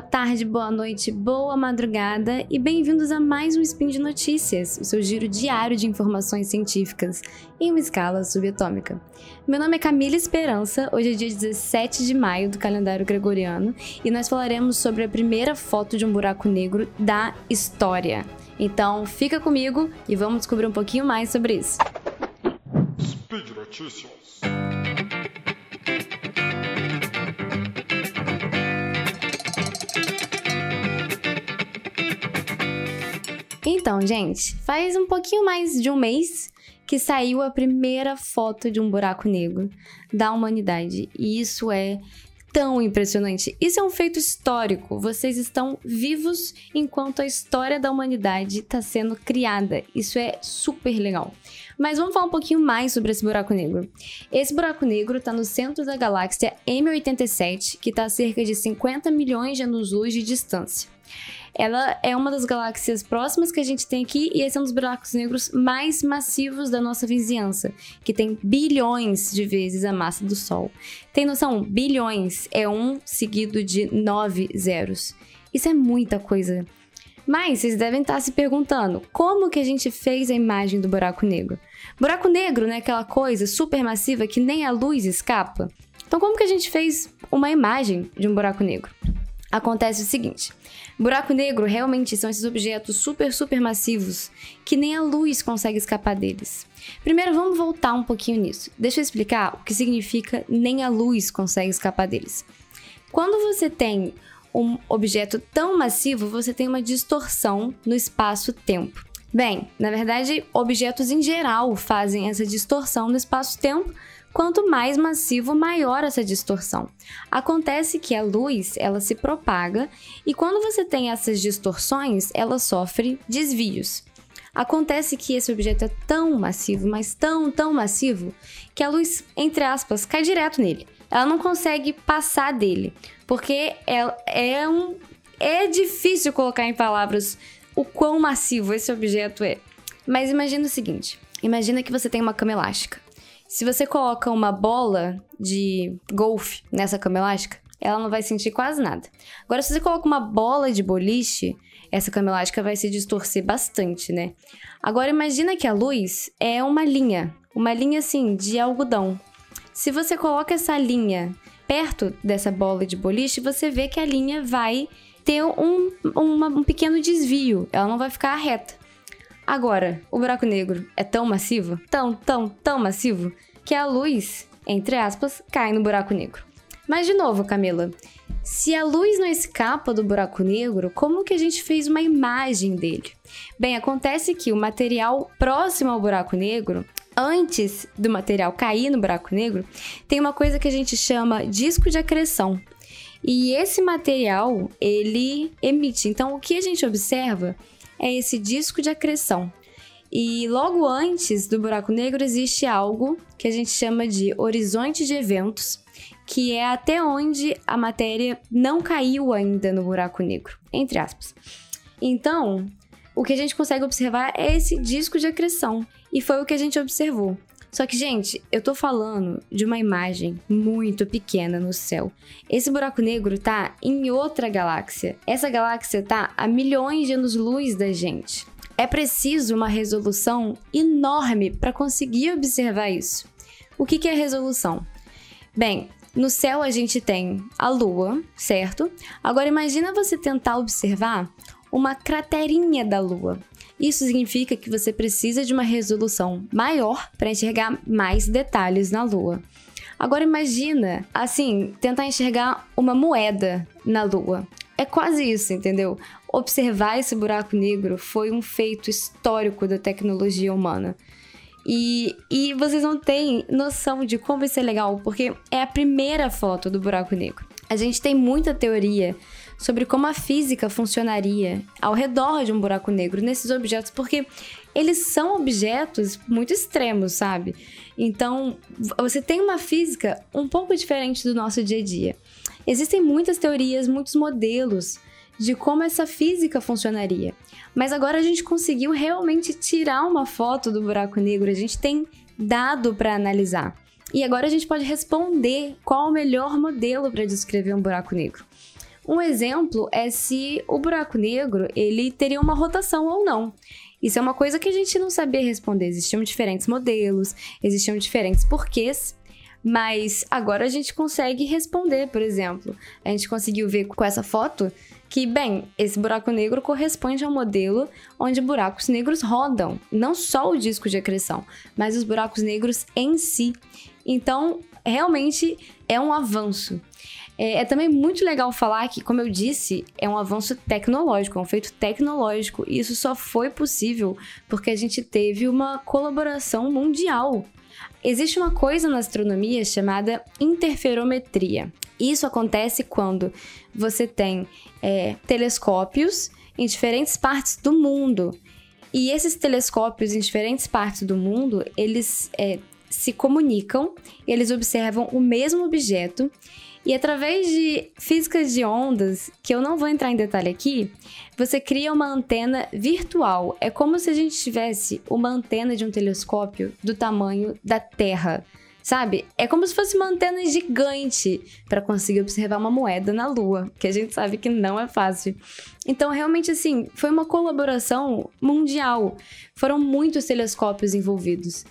boa tarde, boa noite, boa madrugada e bem-vindos a mais um Spin de Notícias, o seu giro diário de informações científicas em uma escala subatômica. Meu nome é Camila Esperança, hoje é dia 17 de maio do calendário gregoriano e nós falaremos sobre a primeira foto de um buraco negro da história. Então fica comigo e vamos descobrir um pouquinho mais sobre isso. Speed Notícias. Então, gente, faz um pouquinho mais de um mês que saiu a primeira foto de um buraco negro da humanidade. E isso é tão impressionante. Isso é um feito histórico. Vocês estão vivos enquanto a história da humanidade está sendo criada. Isso é super legal. Mas vamos falar um pouquinho mais sobre esse buraco negro. Esse buraco negro está no centro da galáxia M87, que está a cerca de 50 milhões de anos-luz de distância. Ela é uma das galáxias próximas que a gente tem aqui e esse é um dos buracos negros mais massivos da nossa vizinhança, que tem bilhões de vezes a massa do Sol. Tem noção? Bilhões é um seguido de nove zeros. Isso é muita coisa. Mas vocês devem estar se perguntando, como que a gente fez a imagem do buraco negro? Buraco negro, né, aquela coisa supermassiva que nem a luz escapa. Então como que a gente fez uma imagem de um buraco negro? Acontece o seguinte: buraco negro realmente são esses objetos super, super massivos que nem a luz consegue escapar deles. Primeiro, vamos voltar um pouquinho nisso. Deixa eu explicar o que significa nem a luz consegue escapar deles. Quando você tem um objeto tão massivo, você tem uma distorção no espaço-tempo. Bem, na verdade, objetos em geral fazem essa distorção no espaço-tempo Quanto mais massivo, maior essa distorção. Acontece que a luz, ela se propaga e quando você tem essas distorções, ela sofre desvios. Acontece que esse objeto é tão massivo, mas tão, tão massivo, que a luz, entre aspas, cai direto nele. Ela não consegue passar dele, porque é, é um é difícil colocar em palavras o quão massivo esse objeto é. Mas imagina o seguinte: imagina que você tem uma cama elástica. Se você coloca uma bola de golfe nessa cama elástica, ela não vai sentir quase nada. Agora, se você coloca uma bola de boliche, essa cama elástica vai se distorcer bastante, né? Agora, imagina que a luz é uma linha, uma linha assim de algodão. Se você coloca essa linha perto dessa bola de boliche, você vê que a linha vai ter um, uma, um pequeno desvio, ela não vai ficar reta. Agora, o buraco negro é tão massivo, tão, tão, tão massivo, que a luz, entre aspas, cai no buraco negro. Mas de novo, Camila, se a luz não escapa do buraco negro, como que a gente fez uma imagem dele? Bem, acontece que o material próximo ao buraco negro, antes do material cair no buraco negro, tem uma coisa que a gente chama disco de acreção. E esse material, ele emite. Então, o que a gente observa é esse disco de acreção. E logo antes do buraco negro existe algo que a gente chama de horizonte de eventos, que é até onde a matéria não caiu ainda no buraco negro, entre aspas. Então, o que a gente consegue observar é esse disco de acreção, e foi o que a gente observou. Só que, gente, eu tô falando de uma imagem muito pequena no céu. Esse buraco negro tá em outra galáxia. Essa galáxia tá a milhões de anos-luz da gente. É preciso uma resolução enorme para conseguir observar isso. O que, que é resolução? Bem, no céu a gente tem a Lua, certo? Agora imagina você tentar observar uma craterinha da Lua. Isso significa que você precisa de uma resolução maior para enxergar mais detalhes na Lua. Agora imagina, assim, tentar enxergar uma moeda na Lua. É quase isso, entendeu? Observar esse buraco negro foi um feito histórico da tecnologia humana. E, e vocês não têm noção de como isso é legal, porque é a primeira foto do buraco negro. A gente tem muita teoria sobre como a física funcionaria ao redor de um buraco negro nesses objetos, porque eles são objetos muito extremos, sabe? Então, você tem uma física um pouco diferente do nosso dia a dia. Existem muitas teorias, muitos modelos de como essa física funcionaria. Mas agora a gente conseguiu realmente tirar uma foto do buraco negro, a gente tem dado para analisar. E agora a gente pode responder qual o melhor modelo para descrever um buraco negro. Um exemplo é se o buraco negro ele teria uma rotação ou não. Isso é uma coisa que a gente não sabia responder. Existiam diferentes modelos, existiam diferentes porquês, mas agora a gente consegue responder, por exemplo. A gente conseguiu ver com essa foto que, bem, esse buraco negro corresponde a um modelo onde buracos negros rodam, não só o disco de acreção, mas os buracos negros em si. Então, realmente é um avanço. É, é, também muito legal falar que, como eu disse, é um avanço tecnológico, é um feito tecnológico. E isso só foi possível porque a gente teve uma colaboração mundial. Existe uma coisa na astronomia chamada interferometria. Isso acontece quando você tem é, telescópios em diferentes partes do mundo. E esses telescópios em diferentes partes do mundo, eles é, se comunicam, eles observam o mesmo objeto e através de físicas de ondas, que eu não vou entrar em detalhe aqui, você cria uma antena virtual. É como se a gente tivesse uma antena de um telescópio do tamanho da Terra. Sabe? É como se fosse uma antena gigante para conseguir observar uma moeda na Lua, que a gente sabe que não é fácil. Então, realmente, assim, foi uma colaboração mundial. Foram muitos telescópios envolvidos.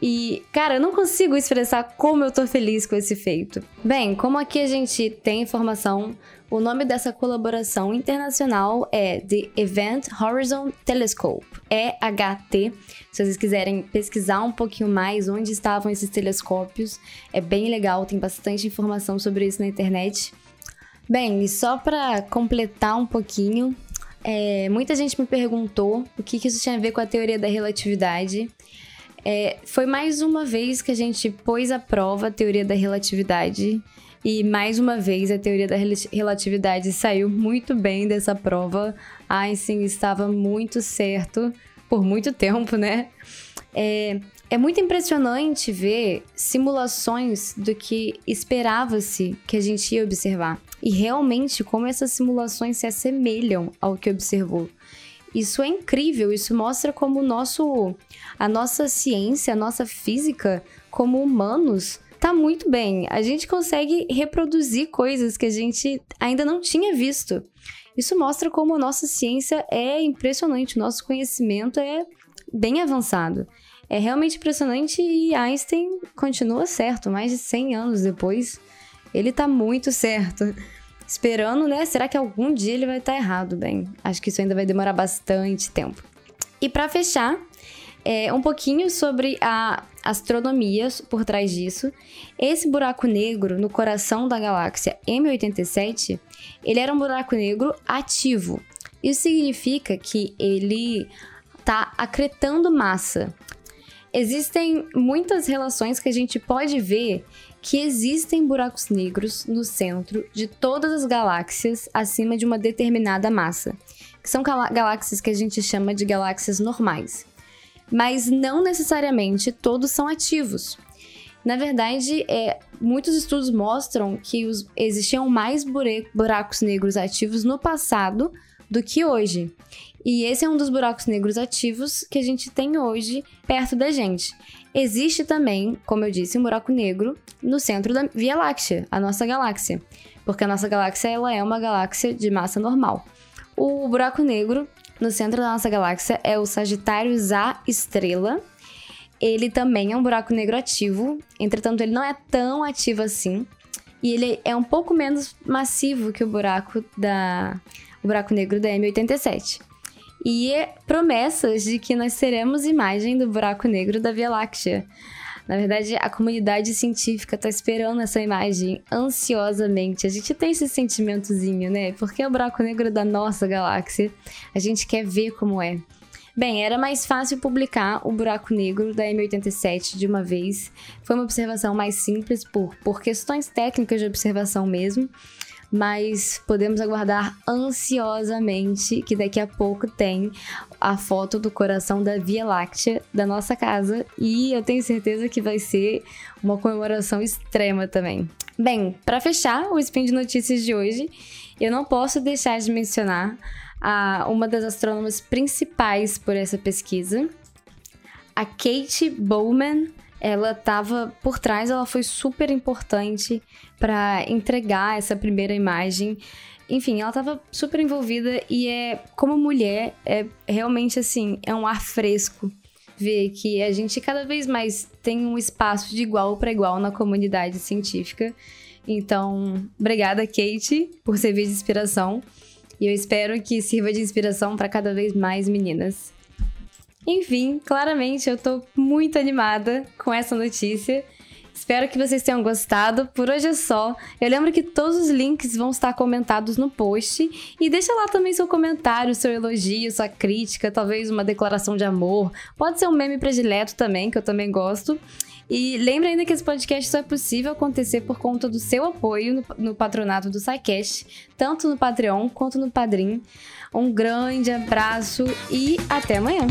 E, cara, eu não consigo expressar como eu tô feliz com esse feito. Bem, como aqui a gente tem informação, o nome dessa colaboração internacional é The Event Horizon Telescope, EHT. Se vocês quiserem pesquisar um pouquinho mais onde estavam esses telescópios, é bem legal, tem bastante informação sobre isso na internet. Bem, e só para completar um pouquinho, é, muita gente me perguntou o que, que isso tinha a ver com a teoria da relatividade. É, foi mais uma vez que a gente pôs à prova a teoria da relatividade. E mais uma vez a teoria da relatividade saiu muito bem dessa prova. Einstein estava muito certo por muito tempo, né? É, é muito impressionante ver simulações do que esperava-se que a gente ia observar. E realmente como essas simulações se assemelham ao que observou. Isso é incrível, isso mostra como nosso, a nossa ciência, a nossa física, como humanos, tá muito bem. A gente consegue reproduzir coisas que a gente ainda não tinha visto. Isso mostra como a nossa ciência é impressionante, o nosso conhecimento é bem avançado. É realmente impressionante e Einstein continua certo, mais de 100 anos depois. Ele tá muito certo esperando, né? Será que algum dia ele vai estar tá errado? Bem, acho que isso ainda vai demorar bastante tempo. E para fechar, é, um pouquinho sobre a astronomia por trás disso. Esse buraco negro no coração da galáxia M87, ele era um buraco negro ativo. Isso significa que ele está acretando massa. Existem muitas relações que a gente pode ver que existem buracos negros no centro de todas as galáxias acima de uma determinada massa, que são galáxias que a gente chama de galáxias normais. Mas não necessariamente todos são ativos. Na verdade, é, muitos estudos mostram que os, existiam mais buracos negros ativos no passado do que hoje. E esse é um dos buracos negros ativos que a gente tem hoje perto da gente. Existe também, como eu disse, um buraco negro no centro da Via Láctea, a nossa galáxia, porque a nossa galáxia ela é uma galáxia de massa normal. O buraco negro no centro da nossa galáxia é o Sagitários A estrela. Ele também é um buraco negro ativo, entretanto ele não é tão ativo assim, e ele é um pouco menos massivo que o buraco da o buraco negro da M87 e promessas de que nós teremos imagem do buraco negro da Via Láctea. Na verdade, a comunidade científica está esperando essa imagem ansiosamente. A gente tem esse sentimentozinho, né? Porque é o buraco negro da nossa galáxia. A gente quer ver como é. Bem, era mais fácil publicar o buraco negro da M87 de uma vez. Foi uma observação mais simples por, por questões técnicas de observação mesmo mas podemos aguardar ansiosamente que daqui a pouco tem a foto do coração da Via Láctea da nossa casa e eu tenho certeza que vai ser uma comemoração extrema também. Bem, para fechar o spin de notícias de hoje, eu não posso deixar de mencionar a, uma das astrônomas principais por essa pesquisa, a Kate Bowman ela estava por trás, ela foi super importante para entregar essa primeira imagem enfim, ela tava super envolvida e é, como mulher, é realmente assim, é um ar fresco ver que a gente cada vez mais tem um espaço de igual para igual na comunidade científica. Então, obrigada, Kate, por servir de inspiração. E eu espero que sirva de inspiração para cada vez mais meninas. Enfim, claramente eu tô muito animada com essa notícia. Espero que vocês tenham gostado. Por hoje é só. Eu lembro que todos os links vão estar comentados no post. E deixa lá também seu comentário, seu elogio, sua crítica, talvez uma declaração de amor. Pode ser um meme predileto também, que eu também gosto. E lembre ainda que esse podcast só é possível acontecer por conta do seu apoio no, no patronato do SciCast, tanto no Patreon quanto no Padrim. Um grande abraço e até amanhã!